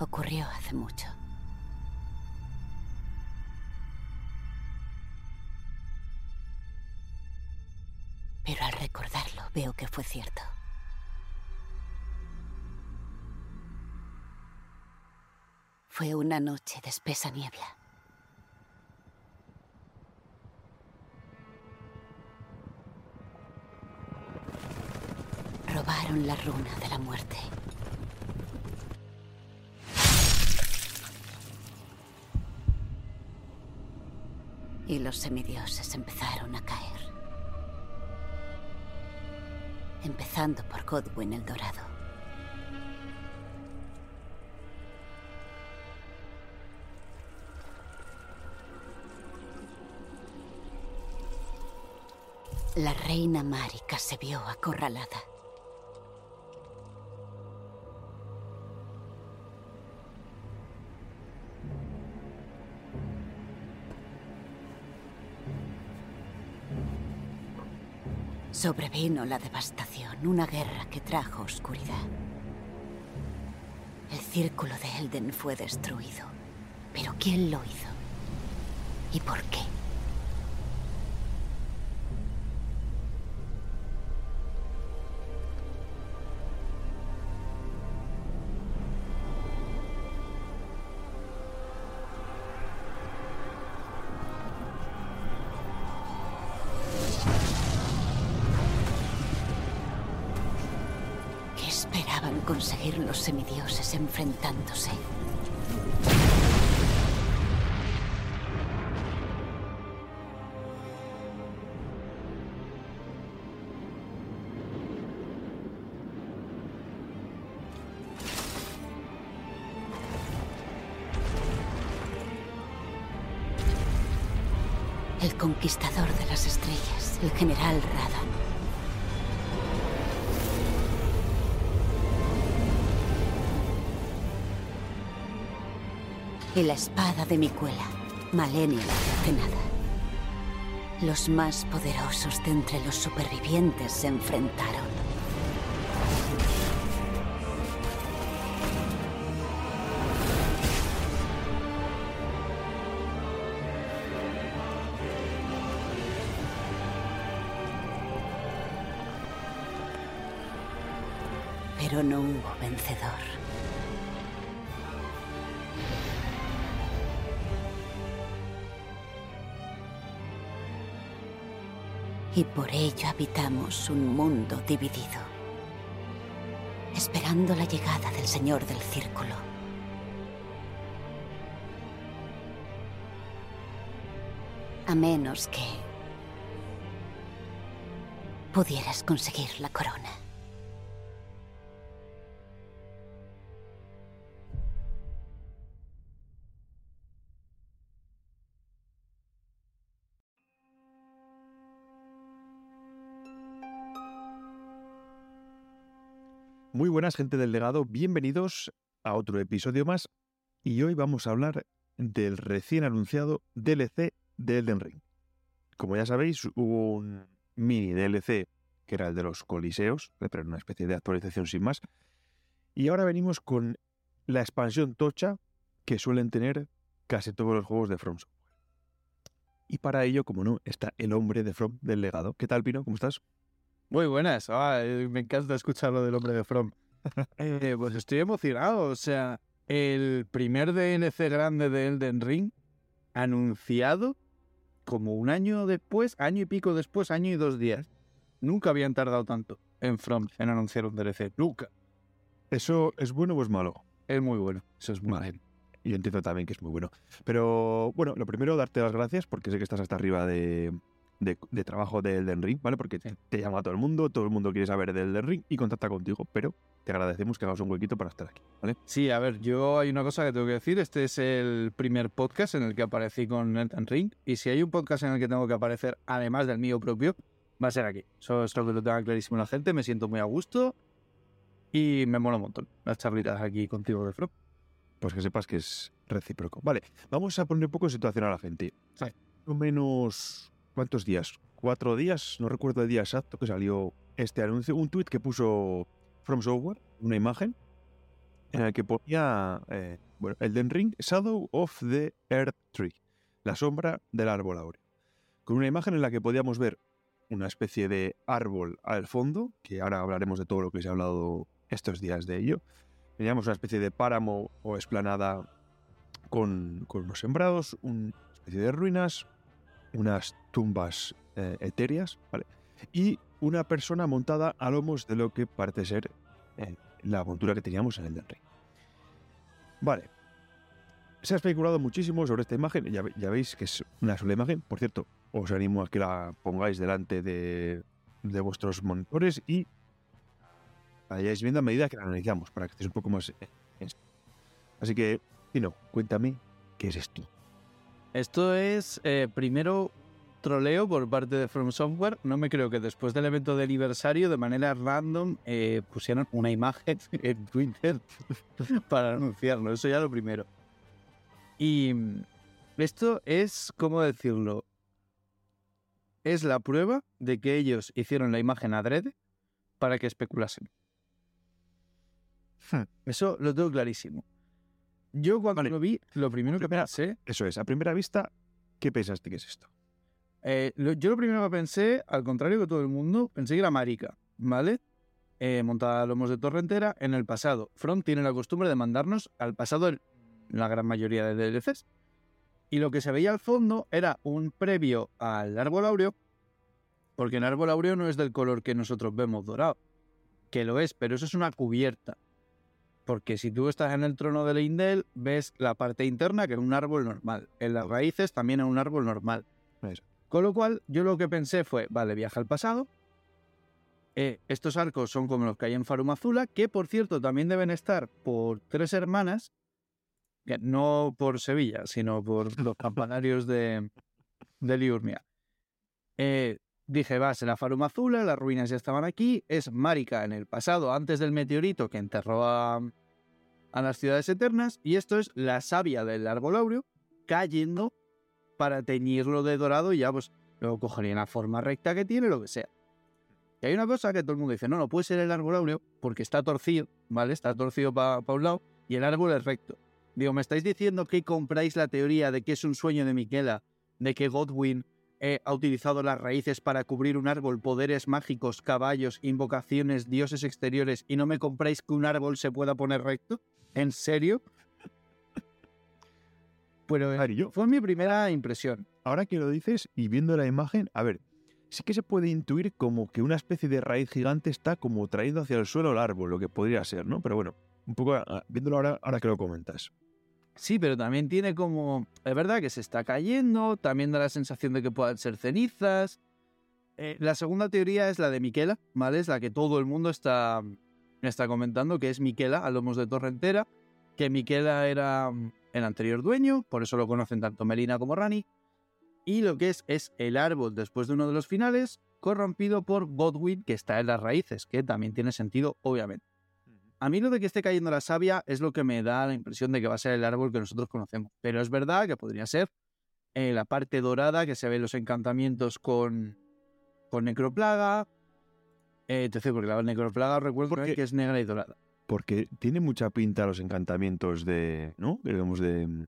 ocurrió hace mucho. Pero al recordarlo veo que fue cierto. Fue una noche de espesa niebla. Robaron la runa de la muerte. Y los semidioses empezaron a caer. Empezando por Godwin el Dorado. La reina Marika se vio acorralada. Sobrevino la devastación, una guerra que trajo oscuridad. El círculo de Elden fue destruido. Pero ¿quién lo hizo? ¿Y por qué? Enfrentándose? Y la espada de Micuela, Malenia la Cercenada. Los más poderosos de entre los supervivientes se enfrentaron. Pero no hubo vencedor. Y por ello habitamos un mundo dividido, esperando la llegada del Señor del Círculo. A menos que pudieras conseguir la corona. Buenas, gente del legado. Bienvenidos a otro episodio más. Y hoy vamos a hablar del recién anunciado DLC de Elden Ring. Como ya sabéis, hubo un mini DLC que era el de los Coliseos, pero una especie de actualización sin más. Y ahora venimos con la expansión tocha que suelen tener casi todos los juegos de From Software. Y para ello, como no, está el hombre de From del legado. ¿Qué tal, Pino? ¿Cómo estás? Muy buenas, ah, eh, me encanta escuchar lo del hombre de From. Eh, pues estoy emocionado, o sea, el primer DLC grande de Elden Ring anunciado como un año después, año y pico después, año y dos días. Nunca habían tardado tanto en From en anunciar un DLC, nunca. ¿Eso es bueno o es malo? Es muy bueno, eso es muy Vale. yo entiendo también que es muy bueno. Pero bueno, lo primero, darte las gracias porque sé que estás hasta arriba de, de, de trabajo de Elden Ring, ¿vale? Porque Sí. te llama todo el mundo, todo el mundo quiere saber de Elden Ring y contacta contigo, pero te agradecemos que hagas un huequito para estar aquí, ¿vale? Sí, a ver, yo hay una cosa que tengo que decir. Este es el primer podcast en el que aparecí con Elden Ring. Y si hay un podcast en el que tengo que aparecer, además del mío propio, va a ser aquí. Eso es lo que lo tenga clarísimo la gente. Me siento muy a gusto. Y me mola un montón las charlitas aquí contigo de From. Pues que sepas que es recíproco. Vale, vamos a poner un poco en situación a la gente. Sí. Más o menos, ¿cuántos días? ¿Cuatro días? No recuerdo el día exacto que salió este anuncio. Un tweet que puso From Software, una imagen, en el que ponía eh, bueno, Elden Ring Shadow of the Earth Tree, la sombra del árbol áureo, con una imagen en la que podíamos ver una especie de árbol al fondo, que ahora hablaremos de todo lo que se ha hablado estos días de ello. Teníamos una especie de páramo o esplanada con, con unos sembrados, una especie de ruinas, unas tumbas eh, etéreas, ¿vale? Y una persona montada a lomos de lo que parece ser eh, la montura que teníamos en el del rey. Vale. Se ha especulado muchísimo sobre esta imagen. Ya, veis que es una sola imagen. Por cierto, os animo a que la pongáis delante de, de vuestros monitores y vayáis viendo a medida que la analizamos para que estéis un poco más. Así que, Tino, cuéntame qué es esto. Esto es, eh, primero, troleo por parte de From Software. No me creo que después del evento de aniversario, de manera random, eh, pusieran una imagen en Twitter para anunciarlo. Eso ya lo primero. Y mm, esto es, ¿cómo decirlo? Es la prueba de que ellos hicieron la imagen adrede para que especulasen. Hmm. Eso lo tengo clarísimo. Yo cuando Vale. lo vi, lo primero que pensé Eso es, a primera vista, ¿qué pensaste que es esto? Eh, yo lo primero que pensé, al contrario que todo el mundo, pensé que era marica, ¿vale? Eh, montada a lomos de torrentera en el pasado. Front tiene la costumbre de mandarnos al pasado en la gran mayoría de DLCs. Y lo que se veía al fondo era un previo al árbol áureo, porque el árbol áureo no es del color que nosotros vemos dorado, que lo es, pero eso es una cubierta. Porque si tú estás en el trono de Leindel, ves la parte interna que es un árbol normal. En las raíces también es un árbol normal. Con lo cual, yo lo que pensé fue, vale, viaja al pasado. Eh, estos arcos son como los que hay en Farumazula, que por cierto también deben estar por tres hermanas, que no por Sevilla, sino por los campanarios de, de Liurnia. Eh, dije, va, será Farumazula, las ruinas ya estaban aquí, es Marika en el pasado, antes del meteorito que enterró a, a las ciudades eternas, y esto es la savia del árbol áureo cayendo para teñirlo de dorado y ya pues luego cogería la forma recta que tiene, lo que sea. Y hay una cosa que todo el mundo dice, no, no puede ser el árbol áureo porque está torcido, ¿vale? Está torcido para un lado y el árbol es recto. Digo, ¿me estáis diciendo que compráis la teoría de que es un sueño de Miquela, de que Godwin eh, ha utilizado las raíces para cubrir un árbol, poderes mágicos, caballos, invocaciones, dioses exteriores y no me compráis que un árbol se pueda poner recto? ¿En serio? Pero A ver, y yo, fue mi primera impresión. ahora que lo dices y viendo la imagen, a ver, sí que se puede intuir como que una especie de raíz gigante está como trayendo hacia el suelo el árbol, lo que podría ser, ¿no? Pero bueno, un poco ah, viéndolo ahora, ahora que lo comentas. Sí, pero también tiene como... Es verdad que se está cayendo, también da la sensación de que puedan ser cenizas. Eh, la segunda teoría es la de Miquela, ¿vale? Es la que todo el mundo está, está comentando, que es Miquela a lomos de Torrentera, que Miquela era el anterior dueño, por eso lo conocen tanto Melina como Rani. Y lo que es es el árbol después de uno de los finales, corrompido por Godwin, que está en las raíces, que también tiene sentido, obviamente. A mí lo de que esté cayendo la savia es lo que me da la impresión de que va a ser el árbol que nosotros conocemos. Pero es verdad que podría ser eh, la parte dorada que se ve en los encantamientos con, con necroplaga. Eh, etc. Porque la necroplaga recuerdo Porque- que es negra y dorada. Porque tiene mucha pinta los encantamientos de, ¿no? Digamos de,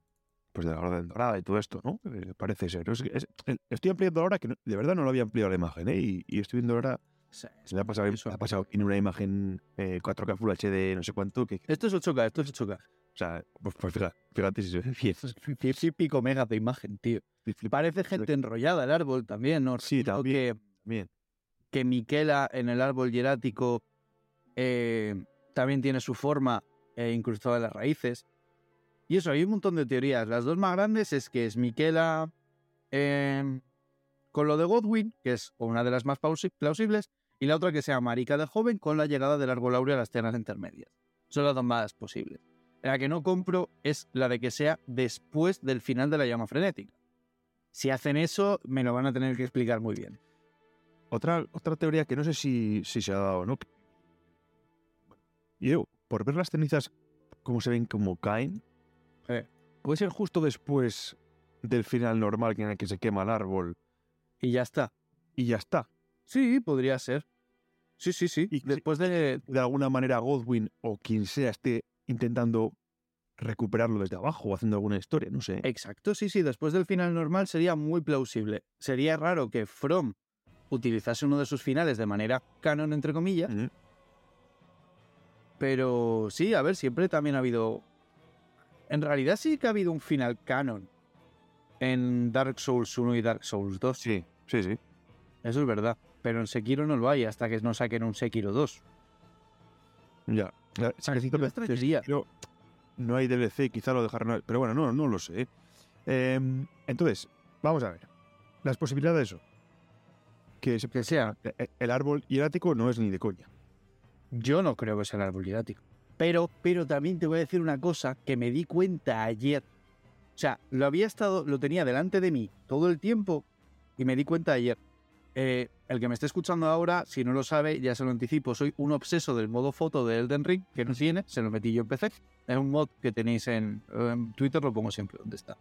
pues de la Orden Dorada y todo esto, ¿no? Eh, parece ser. Es- es- estoy ampliando ahora que no- de verdad no lo había ampliado la imagen, ¿eh? Y, y estoy viendo ahora, se me ha pasado, me ha pasado en una imagen eh, 4K Full HD, no sé cuánto, que, Esto es 8K, esto es 8K. o sea, pues, pues fíjate, fíjate si se ve bien. Esto es 100 y pico megas de imagen, tío. Parece gente enrollada el árbol también, ¿no? Sí, también. que- Bien. que Miquela en el árbol hierático eh, también tiene su forma eh, incrustada en las raíces. Y eso, hay un montón de teorías. Las dos más grandes es que es Miquela eh, con lo de Godwin, que es una de las más plausibles, y la otra que sea Marica de joven con la llegada del árbol áureo a las tierras intermedias. Son las dos más posibles. La que no compro es la de que sea después del final de la llama frenética. Si hacen eso, me lo van a tener que explicar muy bien. Otra, otra teoría que no sé si, si se ha dado no. Y yo, por ver las cenizas, cómo se ven, como caen, Eh. puede ser justo después del final normal en el que se quema el árbol Y ya está. y ya está. Sí, podría ser. Sí, sí, sí. Y- Después de... De alguna manera Godwin o quien sea esté intentando recuperarlo desde abajo o haciendo alguna historia, no sé. Exacto, sí, sí. Después del final normal sería muy plausible. Sería raro que From utilizase uno de sus finales de manera canon, entre comillas. Pero sí, a ver, siempre también ha habido. En realidad sí que ha habido un final canon en Dark Souls 1 y Dark Souls 2. Sí, sí, sí. Eso es verdad. Pero en Sekiro no lo hay hasta que no saquen un Sekiro 2. Ya. Ya, que que que- extrañaría. pero no hay DLC, quizá lo dejaron. Pero bueno, no, no lo sé. Em, entonces, vamos a ver. Las posibilidades son que se- Que sea. el árbol hierático no es ni de coña. Yo no creo que sea el árbol hierático. Pero, pero también te voy a decir una cosa que me di cuenta ayer. O sea, lo había estado, lo tenía delante de mí todo el tiempo y me di cuenta ayer. Eh, el que me esté escuchando ahora, si no lo sabe, ya se lo anticipo, soy un obseso del modo foto de Elden Ring, que no tiene, se lo metí yo en PC. Es un mod que tenéis en, en Twitter, lo pongo siempre donde está.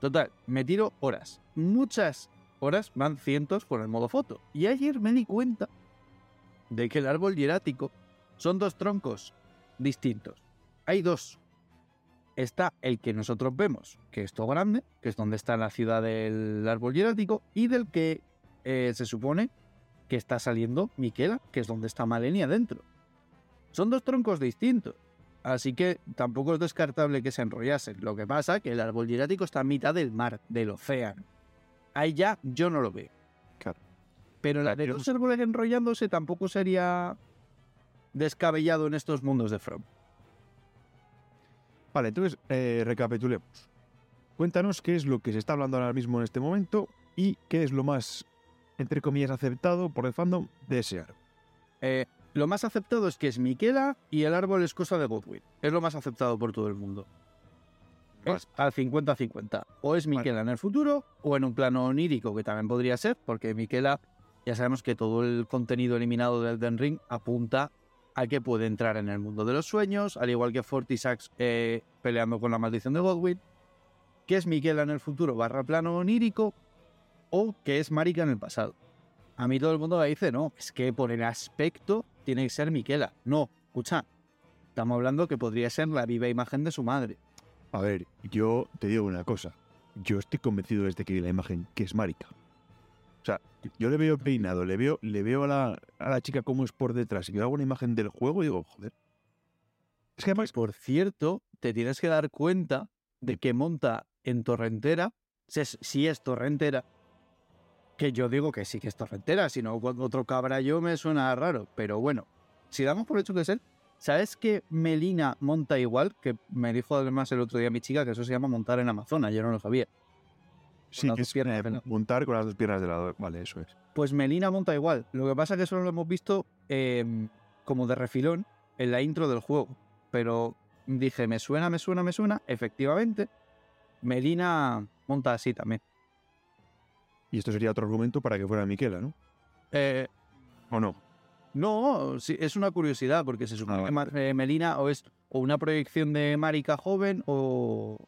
Total, me tiro horas. Muchas horas, van cientos con el modo foto. Y ayer me di cuenta de que el árbol hierático son dos troncos distintos. Hay dos. Está el que nosotros vemos, que es todo grande, que es donde está la ciudad del árbol hierático, y del que eh, se supone que está saliendo Miquela, que es donde está Malenia dentro. Son dos troncos distintos. Así que tampoco es descartable que se enrollasen. Lo que pasa que el árbol hierático está a mitad del mar, del océano. Ahí ya yo no lo veo. Pero la de dos árboles enrollándose tampoco sería descabellado en estos mundos de From. Vale, entonces eh, recapitulemos. Cuéntanos qué es lo que se está hablando ahora mismo en este momento y qué es lo más, entre comillas, aceptado por el fandom de ese árbol. Eh, lo más aceptado es que es Miquela y el árbol es cosa de Godwin. Es lo más aceptado por todo el mundo. Es al 50-50. O es Miquela en el futuro o en un plano onírico, que también podría ser, porque Miquela, ya sabemos que todo el contenido eliminado del Elden Ring apunta a que puede entrar en el mundo de los sueños, al igual que Fortisax eh, peleando con la maldición de Godwin. Que es Miquela en el futuro barra plano onírico o que es Marika en el pasado. A mí todo el mundo me dice, no, es que por el aspecto tiene que ser Miquela. No, escucha, estamos hablando que podría ser la viva imagen de su madre. A ver, yo te digo una cosa. Yo estoy convencido desde que vi la imagen que es Marika. Yo le veo peinado, le veo, le veo a la, a la chica como es por detrás y veo alguna imagen del juego y digo, joder. Es que además, Por cierto, te tienes que dar cuenta de que monta en Torrentera, si es, si es Torrentera, que yo digo que sí que es Torrentera, si no cuando otro cabrallo me suena raro, pero bueno, si damos por hecho que es él, ¿sabes que Melina monta igual? Que me dijo además el otro día mi chica que eso se llama montar en Amazona, yo no lo sabía. Sí, las que dos es piernas, eh, montar con las dos piernas de lado. Vale, eso es. Pues Melina monta igual. Lo que pasa es que solo lo hemos visto eh, como de refilón en la intro del juego. Pero dije, me suena, me suena, me suena. Efectivamente, Melina monta así también. Y esto sería otro argumento para que fuera Miquela, ¿no? Eh, ¿O no? no, sí, es una curiosidad porque se supone Ah, que vale. Eh, Melina o es o una proyección de Marika joven o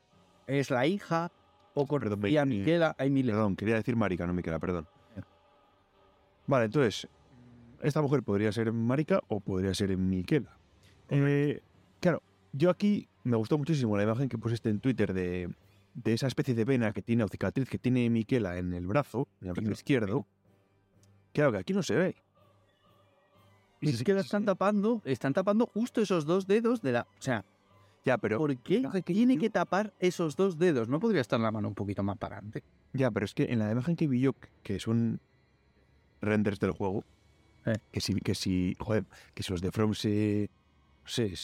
es la hija o Perdón, correspondía a eh, Miquela. Hay miles. Perdón, quería decir Marika, no Miquela, perdón. Vale, entonces, esta mujer podría ser Marika o podría ser Miquela. Eh, claro, yo aquí me gustó muchísimo la imagen que pusiste en Twitter de, de esa especie de vena que tiene o cicatriz que tiene Miquela en el brazo, en el brazo izquierdo. Claro que aquí no se ve. Y Es que la están tapando, están tapando justo esos dos dedos de la. O sea, Ya, pero, ¿Por qué tiene que tapar esos dos dedos? ¿No podría estar la mano un poquito más para adelante? ya, pero es que en la imagen que vi yo, que son renders del juego, Eh. que si, que si, joder, que si los de From se, se-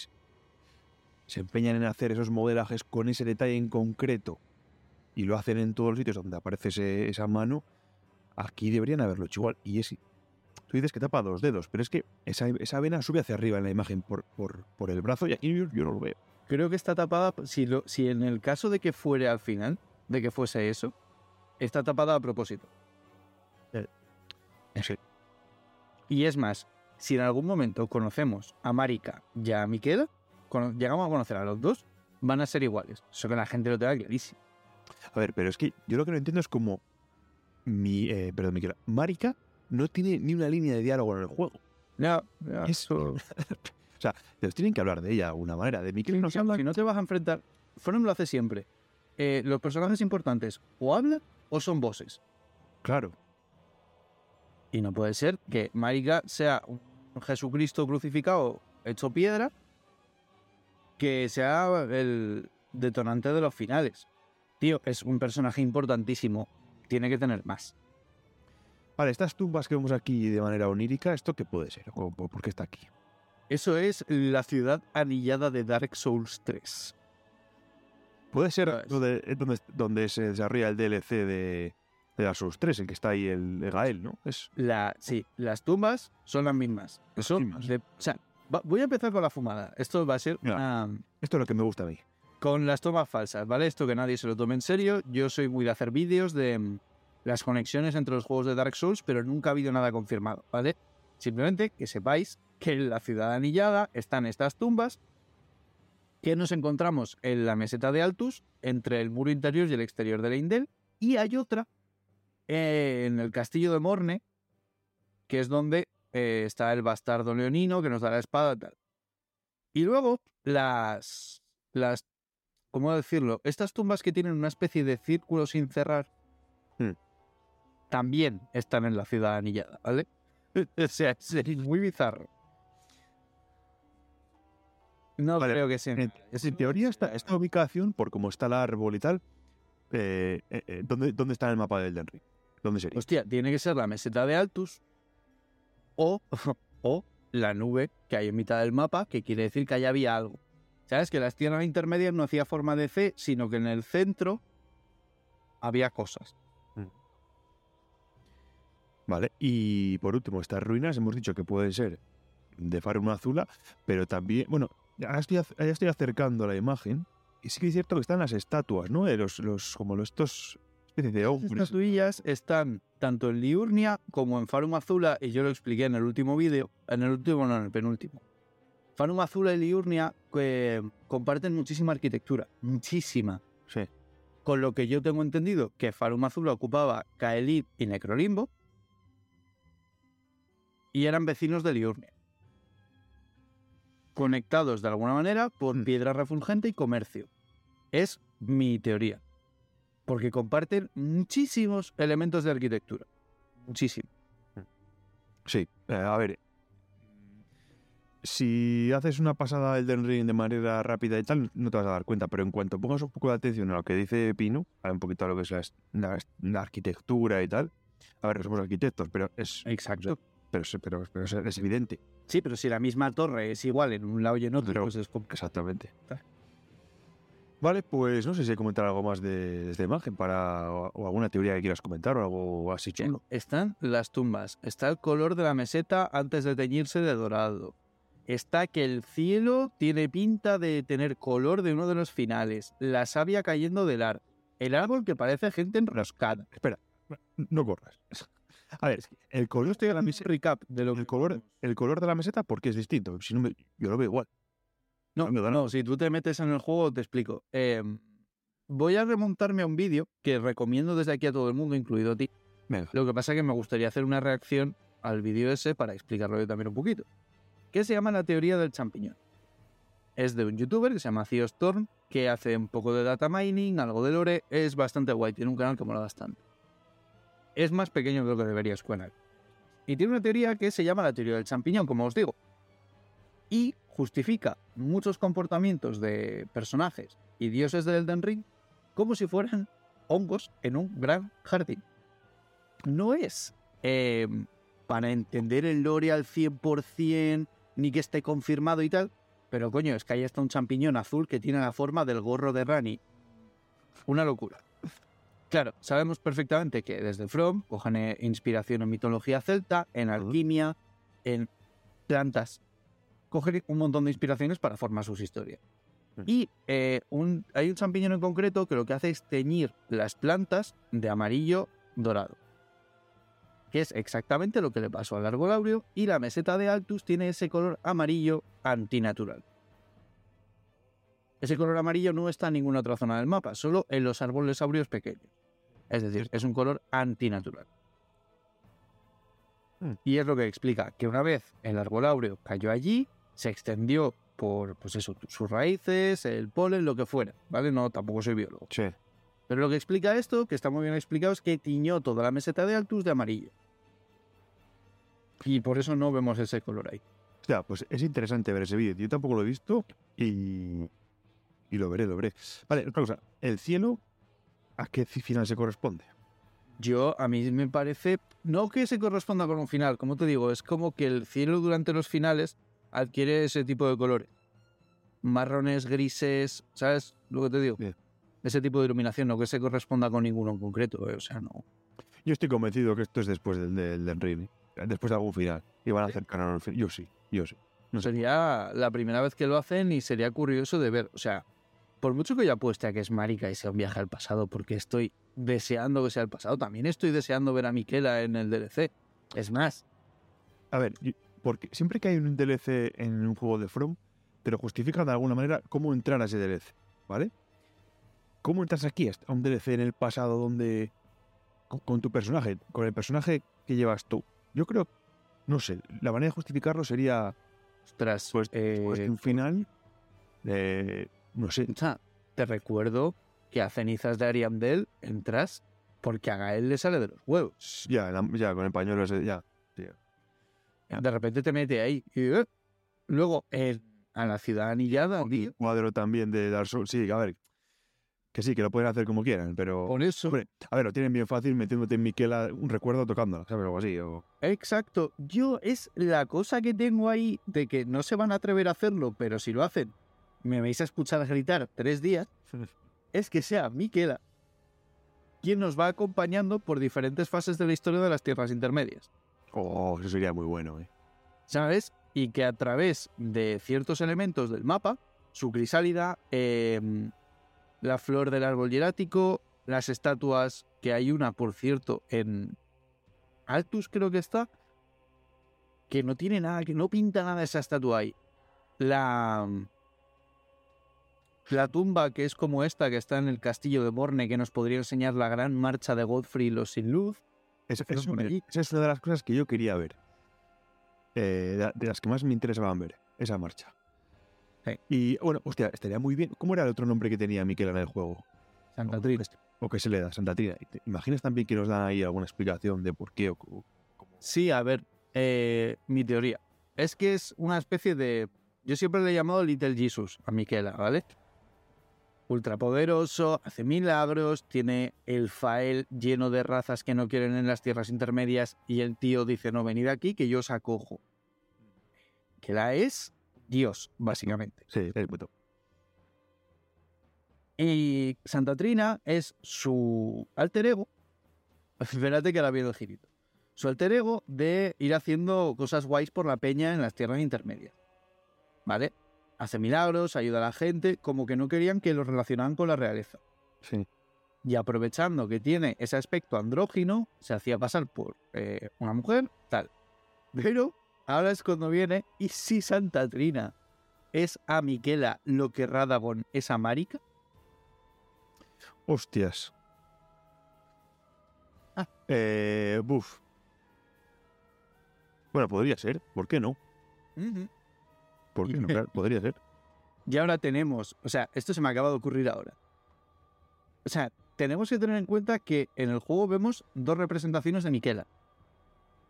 se empeñan en hacer esos modelajes con ese detalle en concreto y lo hacen en todos los sitios donde aparece ese- esa mano, aquí deberían haberlo hecho igual. Y es, tú dices que tapa dos dedos, pero es que esa, esa vena sube hacia arriba en la imagen por, por, por el brazo y aquí yo, yo no lo veo. Creo que está tapada, si, lo, si en el caso de que fuere al final, de que fuese eso, está tapada a propósito. No sé. Y es más, si en algún momento conocemos a Marika y a Miquela, llegamos a conocer a los dos, van a ser iguales. Eso que la gente lo tenga clarísimo. A ver, pero es que yo lo que no entiendo es como mi, eh, perdón, Miquela, Marika no tiene ni una línea de diálogo en el juego. Ya, Es- O sea, te tienen que hablar de ella de alguna manera. De Miquel. Si no te vas a enfrentar, From lo hace siempre. Eh, los personajes importantes o hablan o son voces. Claro. Y no puede ser que Marica sea un Jesucristo crucificado hecho piedra que sea el detonante de los finales. Tío, es un personaje importantísimo. Tiene que tener más. Vale, estas tumbas que vemos aquí de manera onírica, ¿esto qué puede ser? ¿O ¿Por qué está aquí? Eso es la ciudad anillada de Dark Souls 3. Puede ser donde, donde, donde se desarrolla el DLC de, de Dark Souls 3, el que está ahí el, el Gael, ¿no? Es, La, sí, las tumbas son las mismas. Son mismas. de- o sea, va- voy a empezar con la fumada. Esto va a ser esto es lo que me gusta a mí. con las tomas falsas, ¿vale? Esto que nadie se lo tome en serio. Yo soy muy de hacer vídeos de mm, las conexiones entre los juegos de Dark Souls, pero nunca ha habido nada confirmado, ¿vale? Simplemente que sepáis que en la ciudad anillada están estas tumbas que nos encontramos en la meseta de Altus, entre el muro interior y el exterior de Leindel, y hay otra eh, en el castillo de Morne, que es donde eh, está el bastardo leonino que nos da la espada y tal. Y luego las, las, ¿cómo decirlo? Estas tumbas que tienen una especie de círculo sin cerrar, Hmm. también están en la ciudad anillada, ¿vale? o sea, es muy bizarro. No Vale, creo que sea. En, en teoría, esta, esta ubicación, por cómo está el árbol y tal, eh, eh, eh, ¿dónde, ¿dónde está el mapa del Ring? ¿Dónde sería? Hostia, tiene que ser la meseta de Altus o, o la nube que hay en mitad del mapa, que quiere decir que allá había algo. ¿Sabes? Que las tierras intermedias no hacía forma de C, sino que en el centro había cosas. Vale, y por último, estas ruinas hemos dicho que pueden ser de Farum Azula, pero también, bueno, ya estoy, ya estoy acercando la imagen y sí que es cierto que están las estatuas, ¿no? De los, los como los, estos especies de Las hombres. estatuillas están tanto en Liurnia como en Farum Azula, y yo lo expliqué en el último vídeo, en el último, no, en el penúltimo. Farum Azula y Liurnia eh, comparten muchísima arquitectura, muchísima. Sí. Con lo que yo tengo entendido que Farum Azula ocupaba Kaelid y Necrolimbo, y eran vecinos de Liurnia. Conectados de alguna manera por Mm. piedra refulgente y comercio. Es mi teoría. Porque comparten muchísimos elementos de arquitectura. Muchísimo. Sí, eh, a ver. Si haces una pasada del Elden Ring de manera rápida y tal, no te vas a dar cuenta, pero en cuanto pongas un poco de atención a lo que dice Pino, a un poquito a lo que es la, la- la arquitectura y tal, a ver, somos arquitectos, pero es, Exacto. Pero, pero es, es evidente. Sí, pero si la misma torre es igual en un lado y en otro, Pero- pues es como- Exactamente. Vale, pues no sé si hay que comentar algo más de, de esta imagen para, o, o alguna teoría que quieras comentar o algo así chulo. Están las tumbas. Está el color de la meseta antes de teñirse de dorado. Está que el cielo tiene pinta de tener color de uno de los finales. La savia cayendo del ar. El árbol que parece gente enroscada. Espera, no corras. A ver, el color, Estoy a la misma recap de lo que el color, el color de la meseta, ¿por qué es distinto? Si no me- yo lo veo igual. No, da no, si tú te metes en el juego te explico. Eh, voy a remontarme a un vídeo que recomiendo desde aquí a todo el mundo, incluido a ti. Venga. Lo que pasa es que me gustaría hacer una reacción al vídeo ese para explicarlo yo también un poquito. Que se llama la teoría del champiñón. Es de un youtuber que se llama Theo Storm, que hace un poco de data mining, algo de lore, es bastante guay, tiene un canal que mola bastante. Es más pequeño de lo que debería canal. Y tiene una teoría que se llama la teoría del champiñón, como os digo. Y justifica muchos comportamientos de personajes y dioses del Elden Ring como si fueran hongos en un gran jardín. No es eh, para entender el lore al 100%, ni que esté confirmado y tal, pero coño, es que ahí está un champiñón azul que tiene la forma del gorro de Rani. Una locura. Claro, sabemos perfectamente que desde From cojan eh, inspiración en mitología celta, en alquimia, en plantas. Cogen un montón de inspiraciones para formar sus historias. Mm. Y eh, un- hay un champiñón en concreto que lo que hace es teñir las plantas de amarillo dorado. Que es exactamente lo que le pasó al árbol áureo y la meseta de Altus tiene ese color amarillo antinatural. Ese color amarillo no está en ninguna otra zona del mapa, solo en los árboles áureos pequeños. Es decir, es un color antinatural. Hmm. Y es lo que explica que una vez el árbol áureo cayó allí, se extendió por, pues eso, sus raíces, el polen, lo que fuera, ¿vale? No, tampoco soy biólogo. Sí. Pero lo que explica esto, que está muy bien explicado, es que tiñó toda la meseta de Altus de amarillo. Y por eso no vemos ese color ahí. Ya, pues es interesante ver ese vídeo. Yo tampoco lo he visto y, y lo veré, lo veré. Vale, otra cosa. ¿El cielo a qué final se corresponde? Yo, a mí me parece, no que se corresponda con un final, como te digo, es como que el cielo durante los finales adquiere ese tipo de colores. Marrones, grises, ¿sabes lo que te digo? Bien. Ese tipo de iluminación, no que se corresponda con ninguno en concreto, ¿eh? o sea, no. Yo estoy convencido que esto es después del, del, del Ring, después de algún final. Y van a hacer canal. Yo sí, yo sí. No sé. Sería la primera vez que lo hacen y sería curioso de ver, o sea, por mucho que yo apueste a que es marica y sea un viaje al pasado, porque estoy deseando que sea el pasado, también estoy deseando ver a Miquela en el DLC. Es más, A ver, porque siempre que hay un DLC en un juego de From, te lo justifican de alguna manera cómo entrar a ese DLC, ¿vale? ¿Cómo entras aquí a un DLC en el pasado donde... con, con tu personaje, con el personaje que llevas tú? Yo creo, no sé, la manera de justificarlo sería ostras, pues, eh, de un final, no sé, o sea, te recuerdo que a cenizas de Ariandel entras porque a Gael le sale de los huevos. ya, la- ya con el pañuelo ese, ya. De repente te mete ahí. Y, eh, luego, a la ciudad anillada, tío, Cuadro también de Dark Souls, sí, a ver, que sí, que lo pueden hacer como quieran, pero... con eso. Hombre, a ver, lo tienen bien fácil metiéndote en Miquela un recuerdo tocándola, ¿sabes? O algo así. O... Exacto. Yo es la cosa que tengo ahí de que no se van a atrever a hacerlo, pero si lo hacen, me vais a escuchar gritar tres días, es que sea Miquela quien nos va acompañando por diferentes fases de la historia de las tierras intermedias. Oh, eso sería muy bueno, ¿eh? ¿Sabes? Y que a través de ciertos elementos del mapa, su crisálida, em, la flor del árbol hierático, las estatuas, que hay una, por cierto, en Altus creo que está, que no tiene nada, que no pinta nada esa estatua ahí. La, la tumba que es como esta, que está en el castillo de Borne, que nos podría enseñar la gran marcha de Godfrey y los sin luz. Esa, Pero esa- es una de las cosas que yo quería ver. Eh, de, las que más me interesaban ver, esa marcha. Sí. Y bueno, hostia, estaría muy bien. ¿Cómo era el otro nombre que tenía Miquela en el juego? Santa Trina. O que se le da, Santa Trina. ¿Te imaginas también que nos dan ahí alguna explicación de por qué o cómo? Sí, a ver, eh, mi teoría. Es que es una especie de... Yo siempre le he llamado Little Jesus a Miquela, ¿vale? Ultrapoderoso, hace milagros, tiene el fael lleno de razas que no quieren en las tierras intermedias y el tío dice, no, venid aquí que yo os acojo. Que la es Dios, básicamente. Sí, es muy top. Y Santa Trina es su alter ego. Espérate que ahora viene el girito. Su alter ego de ir haciendo cosas guays por la peña en las tierras intermedias. ¿Vale? Hace milagros, ayuda a la gente, como que no querían que lo relacionaran con la realeza. Sí. Y aprovechando que tiene ese aspecto andrógino, se hacía pasar por eh, una mujer, tal. Pero ahora es cuando viene, y si Santa Trina es a Miquela lo que Radagon es a Marika, Hostias. Ah. Eh, buf. Bueno, podría ser. ¿Por qué no? ¿Por qué no? Claro, podría ser. Y ahora tenemos, o sea, esto se me acaba de ocurrir ahora. O sea, tenemos que tener en cuenta que en el juego vemos dos representaciones de Miquela,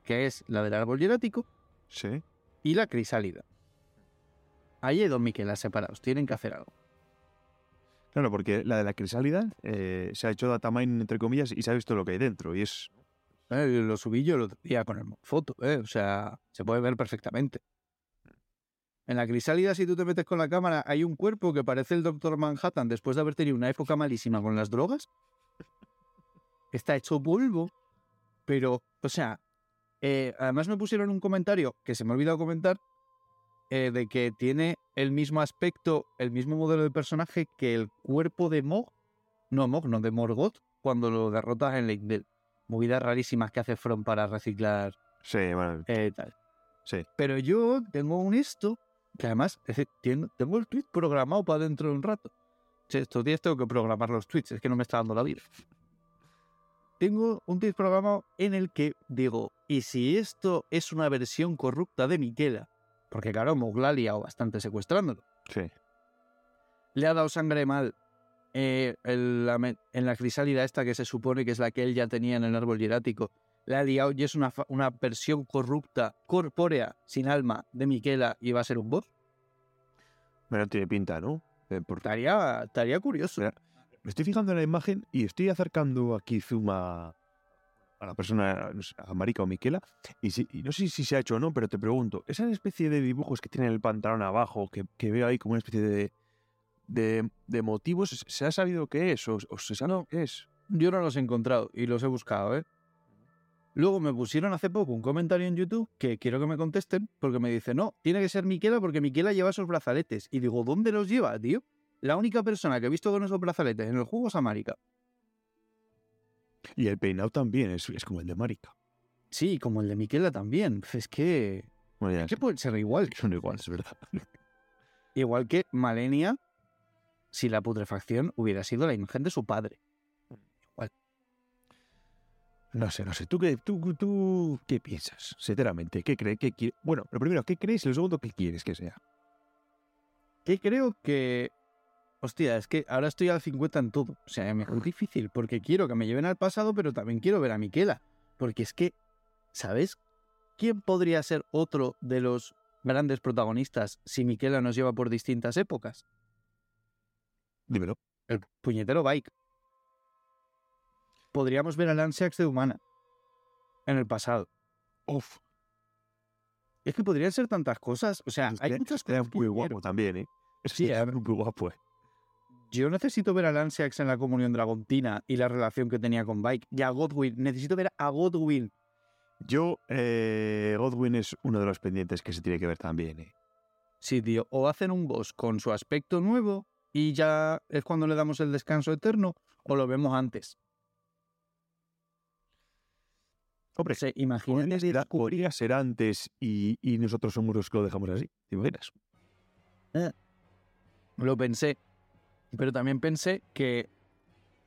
que es la del árbol hierático Sí. y la crisálida. Ahí hay dos Miquelas separados, tienen que hacer algo. Claro, porque la de la crisálida eh, se ha hecho datamine, entre comillas, y se ha visto lo que hay dentro. Y es. Eh, lo subí yo el otro día con el foto, eh, o sea, se puede ver perfectamente. En la crisálida, si tú te metes con la cámara, hay un cuerpo que parece el Doctor Manhattan después de haber tenido una época malísima con las drogas. Está hecho polvo, pero, o sea, eh, además me pusieron un comentario que se me ha olvidado comentar, eh, de que tiene el mismo aspecto, el mismo modelo de personaje que el cuerpo de Mog, no Mog, no de Morgoth, cuando lo derrotas en Leyndell. Movidas rarísimas que hace From para reciclar Sí, bueno. eh, tal. Sí. Pero yo tengo un esto, que además tengo, el tweet programado para dentro de un rato. Estos días tengo que programar los tweets, es que no me está dando la vida. Tengo un tweet programado en el que digo, ¿y si esto es una versión corrupta de Miquela? Porque claro, Mog la ha liado bastante secuestrándolo. Sí. Le ha dado sangre mal eh, el- la en la crisálida esta que se supone que es la que él ya tenía en el árbol hierático. Le ha liado y es una, una versión corrupta, corpórea, sin alma, de Miquela y va a ser un boss. Bueno, tiene pinta, ¿no? Eh, por- Estaría, estaría curioso. Mira, Me estoy fijando en la imagen y estoy acercando aquí zoom a, a la persona, no sé, a Marica o Miquela, y, si- y no sé si se ha hecho o no, pero te pregunto, esa especie de dibujos que tiene el pantalón abajo, que, que veo ahí como una especie de, de, de motivos, ¿se ha sabido qué es o, o se sabe qué es? Yo no los he encontrado y los he buscado, ¿eh? Luego me pusieron hace poco un comentario en YouTube que quiero que me contesten porque me dice, no, tiene que ser Miquela porque Miquela lleva esos brazaletes. Y digo, ¿dónde los lleva, tío? La única persona que he visto con esos brazaletes en el juego es América. Y el peinado también es, es como el de Marica. Sí, como el de Miquela también. Es que... Bueno, Es que sé, puede ser igual. son iguales, es verdad. Igual que Malenia, si la putrefacción hubiera sido la imagen de su padre. No sé, no sé. ¿Tú qué, tú, tú, qué piensas, sinceramente? ¿Qué crees? ¿Qué quiere- Bueno, lo primero, ¿qué crees? Y lo segundo, ¿qué quieres que sea? Que creo que... Hostia, es que ahora estoy al 50 en todo. O sea, me es difícil porque quiero que me lleven al pasado, pero también quiero ver a Miquela. Porque es que, ¿sabes? ¿Quién podría ser otro de los grandes protagonistas si Miquela nos lleva por distintas épocas? Dímelo. El puñetero Bike. Podríamos ver a Lanceax de Humana en el pasado. Uf, Es que podrían ser tantas cosas. O sea, hay muchas cosas que muy guapo quiero. también, ¿eh? Eso Sí, ver. muy guapo, ¿eh? Yo necesito ver a Lanceax en la comunión dragontina y la relación que tenía con Bike. Y a Godwin. Necesito ver a Godwin. Yo, eh, Godwin es uno de los pendientes que se tiene que ver también, ¿eh? Sí, tío. O hacen un boss con su aspecto nuevo y ya es cuando le damos el descanso eterno, o lo vemos antes. Hombre, Se podría imagínate ser, podría ser antes y, y nosotros somos los que lo dejamos así. ¿Te imaginas? Lo pensé, pero también pensé que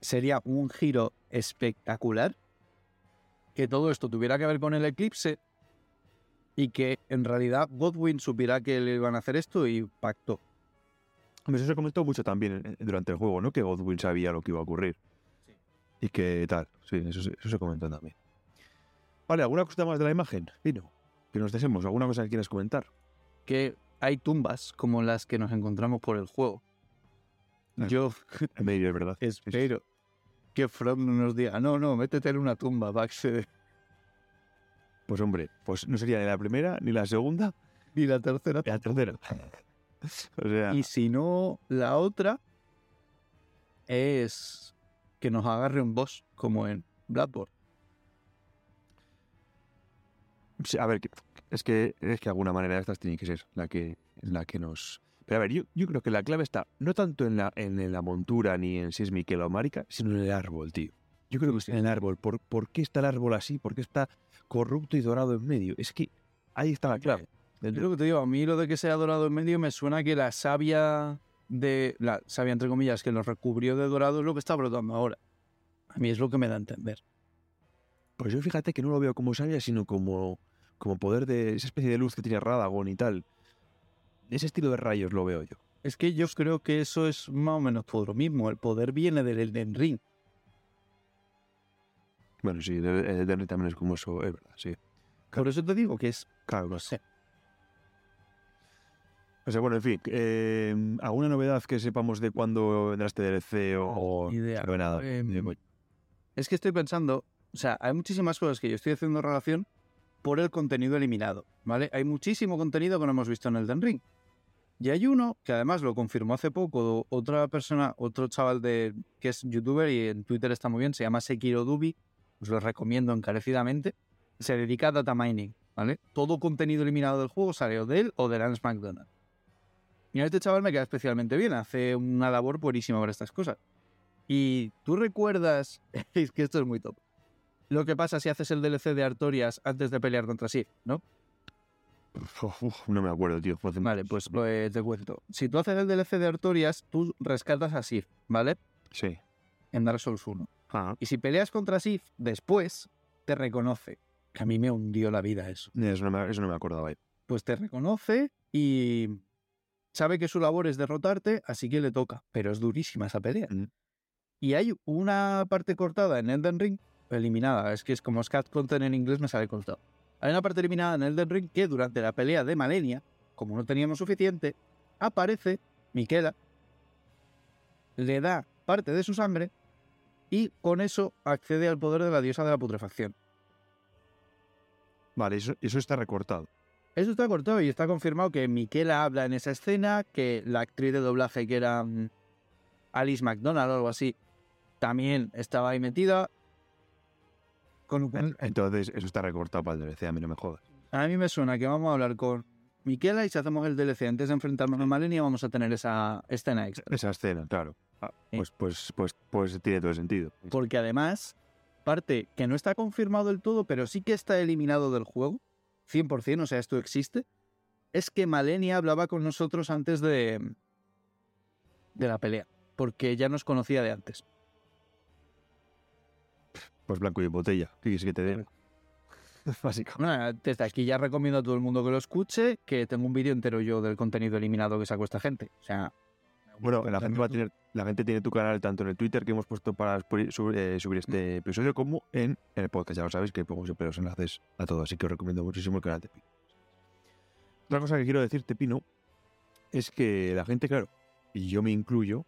sería un giro espectacular que todo esto tuviera que ver con el eclipse y que en realidad Godwin supiera que le iban a hacer esto y pactó. Hombre, Eso se comentó mucho también eh, durante el juego, ¿no? Que Godwin sabía lo que iba a ocurrir. Sí. Y que tal. Sí, eso se comentó también. Vale, ¿alguna cosa más de la imagen? Pino, que nos desemos. ¿Alguna cosa que quieras comentar? Que hay tumbas como las que nos encontramos por el juego. Ah. Yo medio, es verdad. espero que From no nos diga, no, no, métete en una tumba para acceder. Pues hombre, pues no sería ni la primera, ni la segunda, Y la tercera. ni la tercera. o sea, Y si no, la otra es que nos agarre un boss como en Bloodborne. A ver, es que es que de alguna manera estas tiene que ser la que, la que nos... Pero a ver, yo, yo creo que la clave está no tanto en la, en la montura ni en si es Miquel o Marica, sino en el árbol, tío. Yo creo que está en el árbol. ¿Por, ¿Por qué está el árbol así? ¿Por qué está corrupto y dorado en medio? Es que ahí está la clave. Es lo que te digo, a mí lo de que sea dorado en medio me suena que la savia de. La savia, entre comillas, que lo recubrió de dorado es lo que está brotando ahora. A mí es lo que me da a entender. Pues yo fíjate que no lo veo como sabia, sino como, como poder de esa especie de luz que tiene Radagon y tal. Ese estilo de rayos lo veo yo. Es que yo creo que eso es más o menos todo lo mismo. El poder viene del Elden Ring. Bueno, sí, de, de, de- también es como eso, es verdad, sí. Por eso te digo que es. Claro, No claro. sé. O sea, bueno, en fin, eh, ¿alguna novedad que sepamos de cuándo vendrá este DLC o, o idea. no nada? Em, Eh, Es que estoy pensando, o sea, hay muchísimas cosas que yo estoy haciendo relación por el contenido eliminado, ¿vale? Hay muchísimo contenido que no hemos visto en Elden Ring. Y hay uno que además lo confirmó hace poco otra persona, otro chaval de que es youtuber y en Twitter está muy bien, se llama Sekiro Dubi, os lo recomiendo encarecidamente. Se dedica a data mining, ¿vale? Todo contenido eliminado del juego sale o de él o de Lance McDonald. Y a este chaval me queda especialmente bien, hace una labor buenísima para estas cosas. Y tú recuerdas, es que esto es muy top, lo que pasa si haces el DLC de Artorias antes de pelear contra Sif, ¿no? uf, no me acuerdo, tío. hace Vale, pues pues, te cuento. Si tú haces el DLC de Artorias, tú rescatas a Sif, ¿vale? Sí. En Dark Souls 1. Ah, Y si peleas contra Sif, después te reconoce. Que a mí me hundió la vida eso. eso, no me, eso no me acordaba. pues te reconoce y sabe que su labor es derrotarte, así que le toca. Pero es durísima esa pelea. Mm. Y hay una parte cortada en Elden Ring, eliminada, es que es como Scat Content en inglés me sale cortado. Hay una parte eliminada en Elden Ring que durante la pelea de Malenia, como no teníamos suficiente, aparece Miquela, le da parte de su sangre y con eso accede al poder de la diosa de la putrefacción. Vale, eso, eso está recortado. Eso está cortado y está confirmado que Miquela habla en esa escena, que la actriz de doblaje que era mm, Alice McDonald o algo así, también estaba ahí metida. Con Entonces, eso está recortado para el DLC, a mí no me jodas. a mí me suena que vamos a hablar con Miquela y si hacemos el DLC antes de enfrentarnos a Malenia vamos a tener esa escena extra. Esa escena, claro. Ah, Sí. pues, pues, pues, pues tiene todo el sentido. Porque además, parte que no está confirmado del todo, pero sí que está eliminado del juego, 100%, o sea, esto existe, es que Malenia hablaba con nosotros antes de, de la pelea, porque ya nos conocía de antes. Pues blanco y en botella. ¿Qué quieres que te dé? Básicamente. Bueno, desde aquí ya recomiendo a todo el mundo que lo escuche, que tengo un vídeo entero yo del contenido eliminado que sacó esta gente. O sea, Bueno, la gente va a tener, la gente tiene tu canal tanto en el Twitter que hemos puesto para subir, subir, eh, subir este episodio como en, en el podcast. Ya lo sabéis que pongo siempre los enlaces a todo, así que os recomiendo muchísimo el canal de Pino. Otra cosa que quiero decirte, Pino, es que la gente, claro, y yo me incluyo,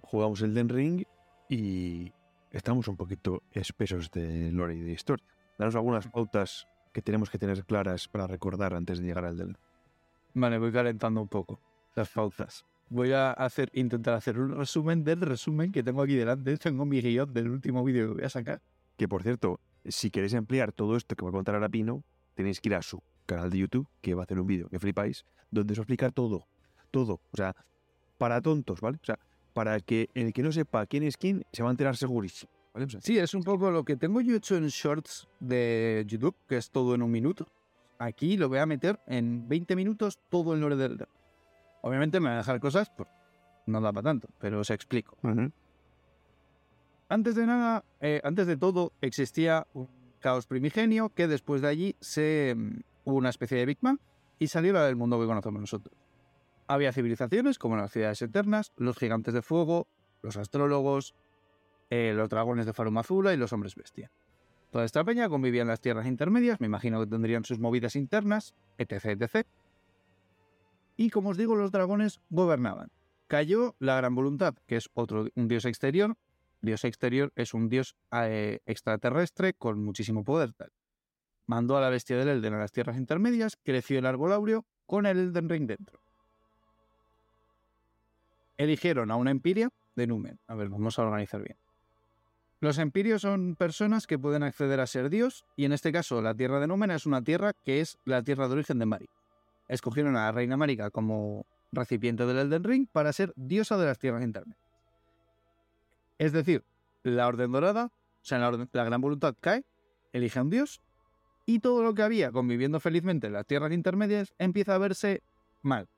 jugamos el Den Ring y estamos un poquito espesos de lore y de historia. Danos algunas pautas que tenemos que tener claras para recordar antes de llegar al Den. vale, voy calentando un poco las pautas. Voy a hacer, intentar hacer un resumen del resumen que tengo aquí delante. Tengo mi guion del último vídeo que voy a sacar. Que por cierto, si queréis ampliar todo esto que va a contar ahora Pino, tenéis que ir a su canal de YouTube, que va a hacer un vídeo que flipáis, donde os explica todo. Todo. O sea, para tontos, ¿vale? O sea, para que el que no sepa quién es quién, se va a enterar segurísimo. ¿vale? O sea, Sí, es un poco lo que tengo yo hecho en shorts de YouTube, que es todo en un minuto. Aquí lo voy a meter en 20 minutos todo el Elden. Obviamente me va a dejar cosas, pues no da para tanto, pero os explico. Antes de nada, eh, antes de todo, existía un caos primigenio que después de allí se mm, hubo una especie de Big Bang y salió la del mundo que conocemos nosotros. Había civilizaciones como las ciudades eternas, los gigantes de fuego, los astrólogos, eh, los dragones de Farum Azula y los hombres bestia. Toda esta peña convivía en las tierras intermedias, me imagino que tendrían sus movidas internas, etc, etc. Y como os digo, los dragones gobernaban. Cayó la gran voluntad, que es otro un dios exterior, Dios exterior es un dios eh, extraterrestre con muchísimo poder. Mandó a la bestia del Elden a las tierras intermedias, creció el árbol áureo con el Elden Ring dentro. Eligieron a una empiria de Numen. A ver, vamos a organizar bien. Los empirios son personas que pueden acceder a ser dios, y en este caso la tierra de Numen es una tierra que es la tierra de origen de Mari. Escogieron a la reina Marika como recipiente del Elden Ring para ser diosa de las tierras intermedias. Es decir, la Orden Dorada, o sea, la, la Gran Voluntad cae, elige a un dios, y todo lo que había conviviendo felizmente en las tierras intermedias empieza a verse mal.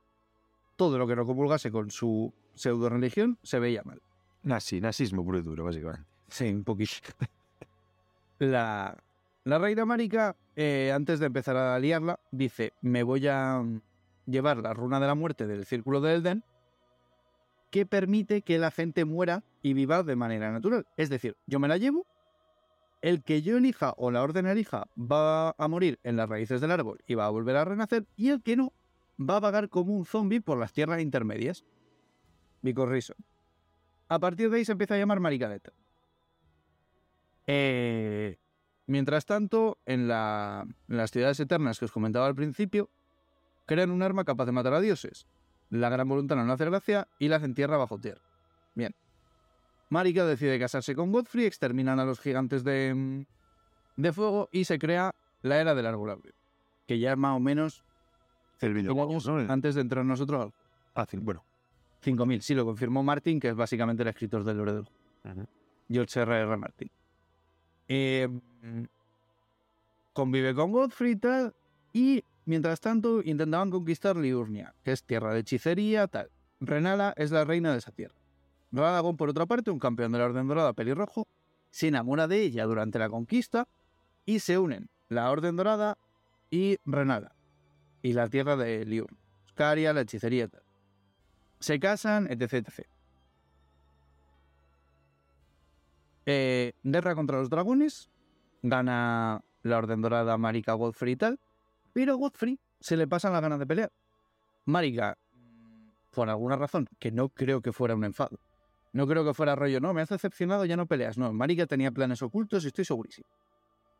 Todo lo que no comulgase con su pseudo religión se veía mal. Nazi, nazismo puro y duro, básicamente. Sí, un poquito. La, la reina Marika, eh, antes de empezar a liarla, dice, me voy a mm, llevar la runa de la muerte del círculo de Elden, que permite que la gente muera y viva de manera natural. Es decir, yo me la llevo, el que yo elija o la orden elija va a morir en las raíces del árbol y va a volver a renacer, y el que no va a vagar como un zombie por las tierras intermedias. Bicorriso. A partir de ahí se empieza a llamar Maricadeta. Eh, mientras tanto, en, la- en las ciudades eternas que os comentaba al principio, crean un arma capaz de matar a dioses. La gran voluntad no hace gracia y las entierra bajo tierra. Bien. Marika decide casarse con Godfrey, exterminan a los gigantes de, de fuego y se crea la era del árbol que ya es más o menos El. El- antes de entrar nosotros al sí, bueno. 5000. Sí, lo confirmó Martin, que es básicamente el escritor del lore del juego. Ujú. George R. R. Martin. Eh, convive con Godfrey y tal, y mientras tanto intentaban conquistar Liurnia, que es tierra de hechicería, tal. Renala es la reina de esa tierra. Radagón, por otra parte, un campeón de la Orden Dorada pelirrojo, se enamora de ella durante la conquista y se unen la Orden Dorada y Renala. y la tierra de Liurn. Scaria, la hechicería tal. Se casan, etc. etc. Eh, guerra contra los dragones. Gana la Orden Dorada Marika Godfrey y tal. Pero a Godfrey se le pasan las ganas de pelear. Marika, por alguna razón, que no creo que fuera un enfado. No creo que fuera rollo, no, me has decepcionado, ya no peleas. No, Marika tenía planes ocultos y estoy segurísimo.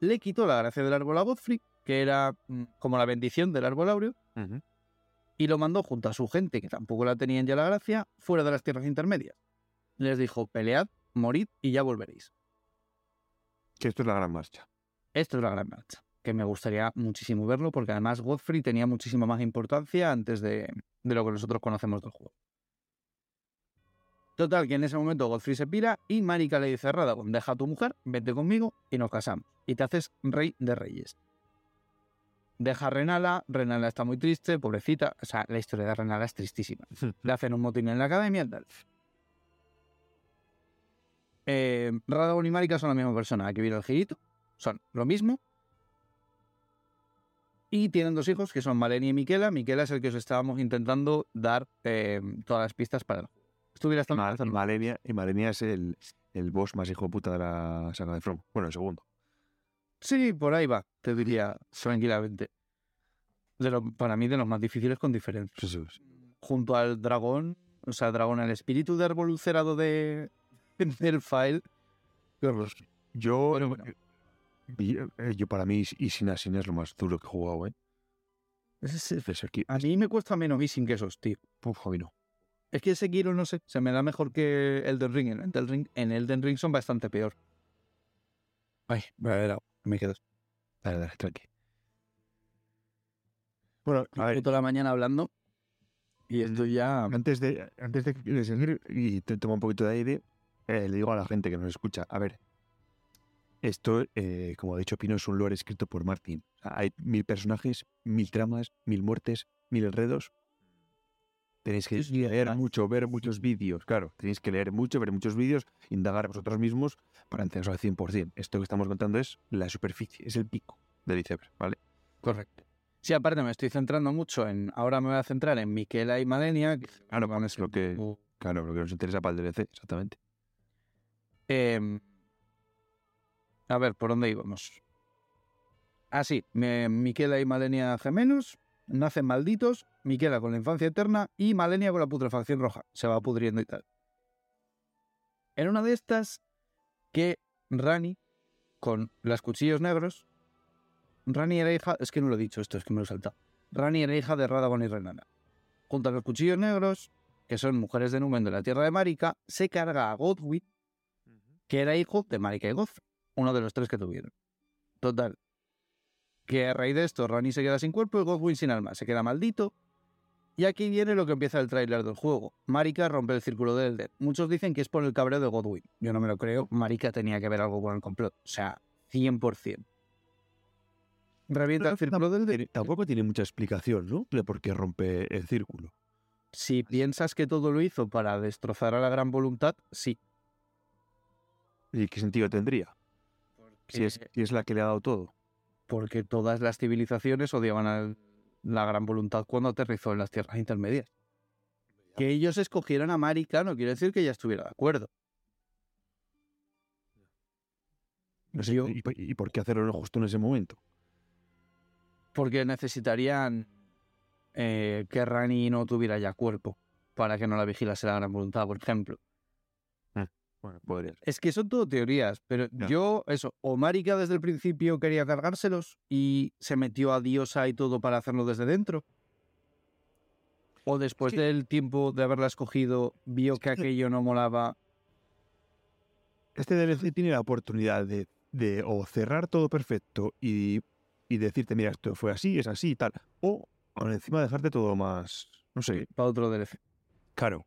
Le quitó la gracia del árbol a Godfrey, que era mm, como la bendición del árbol áureo. Y lo mandó junto a su gente, que tampoco la tenían ya la gracia, fuera de las tierras intermedias. Les dijo, pelead, morid y ya volveréis. Que esto es la gran marcha. Esto es la gran marcha, que me gustaría muchísimo verlo, porque además Godfrey tenía muchísima más importancia antes de, de lo que nosotros conocemos del juego. Total, que en ese momento Godfrey se pira y Marika le dice a Radagon, deja a tu mujer, vete conmigo y nos casamos. Y te haces rey de reyes. Deja a Renala, Renala está muy triste, pobrecita. O sea, la historia de Renala es tristísima. Le hacen un motín en la academia tal. Eh, Radagon y Marika son la misma persona. Aquí viene el girito. Son lo mismo. Y tienen dos hijos que son Malenia y Miquela. Miquela es el que os estábamos intentando dar eh, todas las pistas para el juego. Estuviera Malenia, y Malenia es el, el boss más hijo de puta de la saga de From. Bueno, el segundo. Sí, por ahí va, te diría tranquilamente. De lo- para mí, de los más difíciles con diferencia. Sí, sí, sí. Junto al dragón, o sea, dragón, el espíritu de árbol cerrado de, del file. Yo, Bueno, bueno. y- eh, yo para mí, y sin es lo más duro que he jugado, ¿eh? Ese- Es aquí. A mí me cuesta menos Missing que esos, tío. Uf, a mí no. Es que Sekiro, no sé, se me da mejor que Elden Ring. En Elden Ring, en Elden Ring son bastante peor. Ay, voy a ver, agua, me quedo. Dale, dale, tranqui. Bueno, a ver, toda la mañana hablando y esto ya... antes de, antes de, de seguir y te toma un poquito de aire, eh, le digo a la gente que nos escucha, a ver, esto, eh, como ha dicho Pino, es un lore escrito por Martin. O sea, hay mil personajes, mil tramas, mil muertes, mil enredos. Tenéis que leer mucho, ver muchos vídeos, claro. Tenéis que leer mucho, ver muchos vídeos, indagar vosotros mismos para entenderlo al 100%. Esto que estamos contando es la superficie, es el pico del iceberg, ¿vale? Correcto. Sí, aparte me estoy centrando mucho en... Ahora me voy a centrar en Miquela y Malenia. que Claro, a es lo que- poco- Claro, lo que nos interesa para el DLC, exactamente. Em, a ver, ¿por dónde íbamos? Ah, sí. me- Miquela y Malenia gemelos. Nacen malditos. Miquela con la infancia eterna y Malenia con la putrefacción roja. Se va pudriendo y tal. En una de estas, que Rani, con las cuchillos negros. Rani era hija. Es que no lo he dicho esto, es que me lo he saltado. Rani era hija de Radagon y Renana. Junto a los cuchillos negros, que son mujeres de Numen de la tierra de Marika, se carga a Godwyn, que era hijo de Marika y Godfrey, uno de los tres que tuvieron. Total. Que a raíz de esto, Rani se queda sin cuerpo y Godwyn sin alma. Se queda maldito. Y aquí viene lo que empieza el tráiler del juego. Marika rompe el círculo de Elden. Muchos dicen que es por el cabreo de Godwyn. Yo no me lo creo. Marika tenía que ver algo con el complot. O sea, 100%. Revienta el círculo del Elden. Tampoco tiene mucha explicación, ¿no? De por qué rompe el círculo. Si piensas que todo lo hizo para destrozar a la gran voluntad, sí. ¿Y qué sentido tendría? Si es, si es la que le ha dado todo. Porque todas las civilizaciones odiaban a la gran voluntad cuando aterrizó en las tierras intermedias. Que ellos escogieran a Marika no quiere decir que ella estuviera de acuerdo. No sé, Yo- ¿y, por- y por qué hacerlo justo en ese momento? Porque necesitarían eh, que Rani no tuviera ya cuerpo para que no la vigilase la gran voluntad, por ejemplo. Bueno, podría ser. Es que son todo teorías, pero yo, eso, o Marika desde el principio quería cargárselos y se metió a Diosa y todo para hacerlo desde dentro. O después que- del tiempo de haberla escogido, vio que que- aquello no molaba. Este DLC tiene la oportunidad de, de o cerrar todo perfecto y, y decirte, mira, esto fue así, es así y tal. O encima dejarte todo más, no sé, Para otro DLC. caro.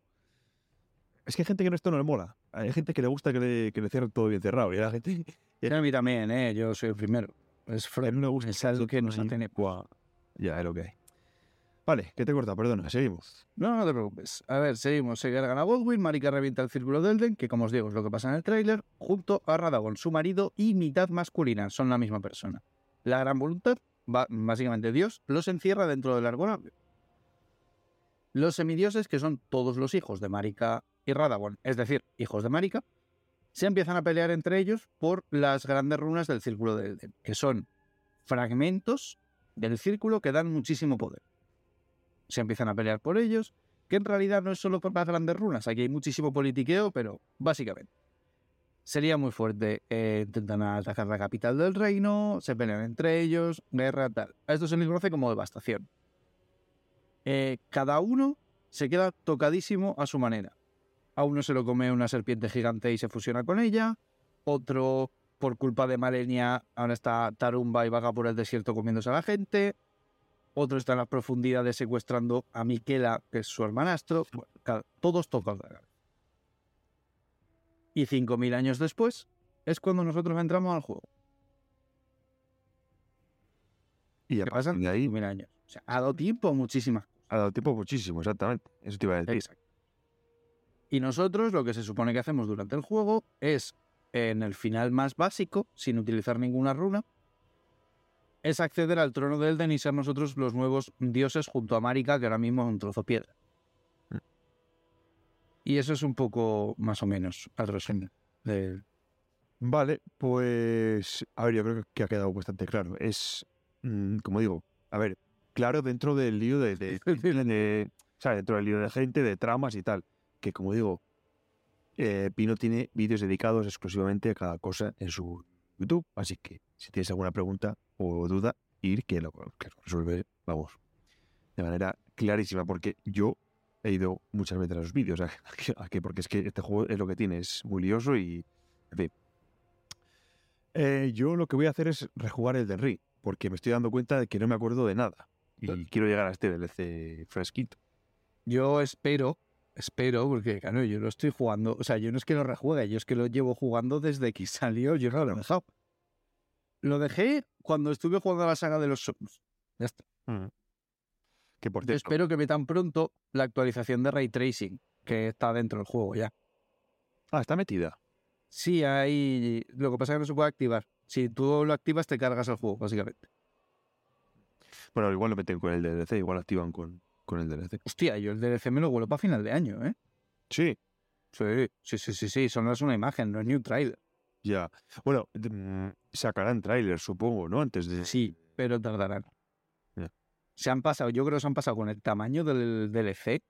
Es que hay gente que esto no le mola. Hay gente que le gusta que le, que le cierren todo bien cerrado. Y la gente Y a mí también, ¿eh? Yo soy el primero. Es Fred. no gusta. Es algo que nos ahí, tiene. Ya, es lo que hay. Vale, que te corta, perdona, seguimos. No, no te preocupes. A ver, seguimos. Se cargan a Godwyn, Marika revienta el círculo de Elden, que como os digo es lo que pasa en el tráiler, junto a Radagon, su marido y mitad masculina. Son la misma persona. La gran voluntad básicamente Dios, los encierra dentro del árbol. Los semidioses, que son todos los hijos de Marika y Radagón, es decir, hijos de Marika, se empiezan a pelear entre ellos por las grandes runas del círculo del Elden, que son fragmentos del círculo que dan muchísimo poder. Se empiezan a pelear por ellos, que en realidad no es solo por las grandes runas, aquí hay muchísimo politiqueo, pero básicamente. Sería muy fuerte, eh, intentan atacar la capital del reino, se pelean entre ellos, guerra, tal. Esto se le conoce como devastación. Eh, cada uno se queda tocadísimo a su manera. A uno se lo come una serpiente gigante y se fusiona con ella, otro por culpa de Malenia, ahora está Tarumba y vaga por el desierto comiéndose a la gente. Otro está en las profundidades secuestrando a Miquela, que es su hermanastro. Bueno, todos de la. Y 5.000 años después es cuando nosotros entramos al juego. Y a ¿Qué partir pasan? de ahí 5.000 años. O sea, ha dado tiempo a muchísimas ha dado tiempo muchísimo, exactamente. Eso te iba a decir. Exacto. Y nosotros lo que se supone que hacemos durante el juego es, en el final más básico, sin utilizar ninguna runa, es acceder al trono de Elden y ser nosotros los nuevos dioses junto a Marika, que ahora mismo es un trozo piedra. Mm. Y eso es un poco más o menos al resumen. del- Vale, pues a ver, yo creo que ha quedado bastante claro. Es, mm, como digo, a ver, claro dentro del lío de, de, de- ¿sabes? dentro del lío de gente, de tramas y tal, que como digo, eh, Pino tiene vídeos dedicados exclusivamente a cada cosa en su YouTube, así que si tienes alguna pregunta o duda, ir que lo, que lo resuelve, vamos, de manera clarísima, porque yo he ido muchas veces a los vídeos, a, que- a que- porque es que este juego es lo que tiene, es muy lioso y, en fin. Eh, yo lo que voy a hacer es rejugar el del Ring, porque me estoy dando cuenta de que no me acuerdo de nada. Y quiero llegar a este DLC fresquito. Yo espero, espero, porque claro, yo lo estoy jugando, o sea, yo no es que lo rejuegue, yo es que lo llevo jugando desde que salió, yo no lo he dejado. Lo dejé cuando estuve jugando a la saga de los Souls. Ya está. Que por cierto, espero que metan pronto la actualización de Ray Tracing, que está dentro del juego ya. Ah, está metida. Sí, hay. Lo que pasa es que no se puede activar. Si tú lo activas, te cargas el juego, básicamente. Bueno, igual lo meten con el DLC, igual lo activan con, con el DLC. Hostia, yo el DLC me lo vuelo para final de año, ¿eh? Sí, Sí, sí, sí, sí, sí. Solo es una imagen, no es ni un trailer. ya. Bueno, mm, sacarán tráiler, supongo, ¿no? Antes de... Sí, pero tardarán. Ya. Se han pasado, yo creo que se han pasado con el tamaño del DLC.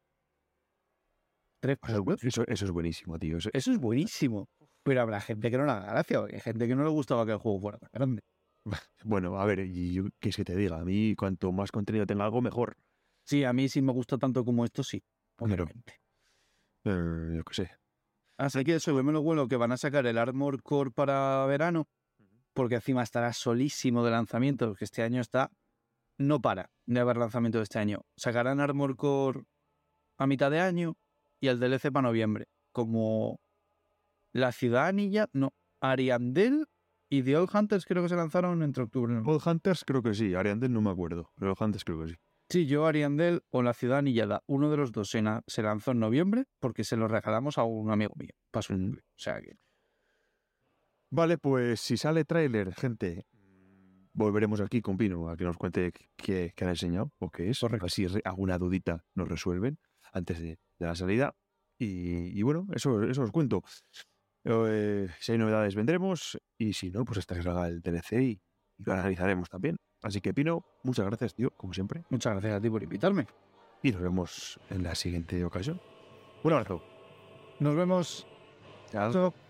Tres Eso, eso- es buenísimo, tío. Eso- Eso es buenísimo. Pero habrá gente que no le haga gracia, hay gente que no le gustaba que el juego fuera tan grande. Bueno, a ver, y yo, ¿qué es que te diga? A mí, cuanto más contenido tenga algo, mejor. Sí, a mí sí me gusta tanto como esto, sí. Obviamente. Eh, yo qué sé. Así que eso, yo me lo vuelo que van a sacar el Armor Core para verano, porque encima estará solísimo de lanzamiento, porque este año está. No para de haber lanzamiento de este año. Sacarán Armor Core a mitad de año y el DLC para noviembre. Como la ciudad anilla, no, Ariandel y The Old Hunters creo que se lanzaron entre octubre. Old Hunters creo que sí, Ariandel no me acuerdo, pero Old Hunters creo que sí. Sí, yo Ariandel o la ciudad anillada, uno de los dos se, lanzó en noviembre porque se lo regalamos a un amigo mío para su Ujú. cumple. O sea que. Vale, pues si sale tráiler, gente, volveremos aquí con Pino a que nos cuente qué, qué han enseñado o qué es. Correcto. A ver si re- alguna dudita nos resuelven antes de, de la salida. Y, y bueno, eso, eso os cuento. Eh, si hay novedades vendremos y si no, pues hasta que salga el DLC y, y lo analizaremos también. Así que Pino, muchas gracias, tío, como siempre. Muchas gracias a ti por invitarme. Y nos vemos en la siguiente ocasión. Un abrazo. Nos vemos. Chao. Chao.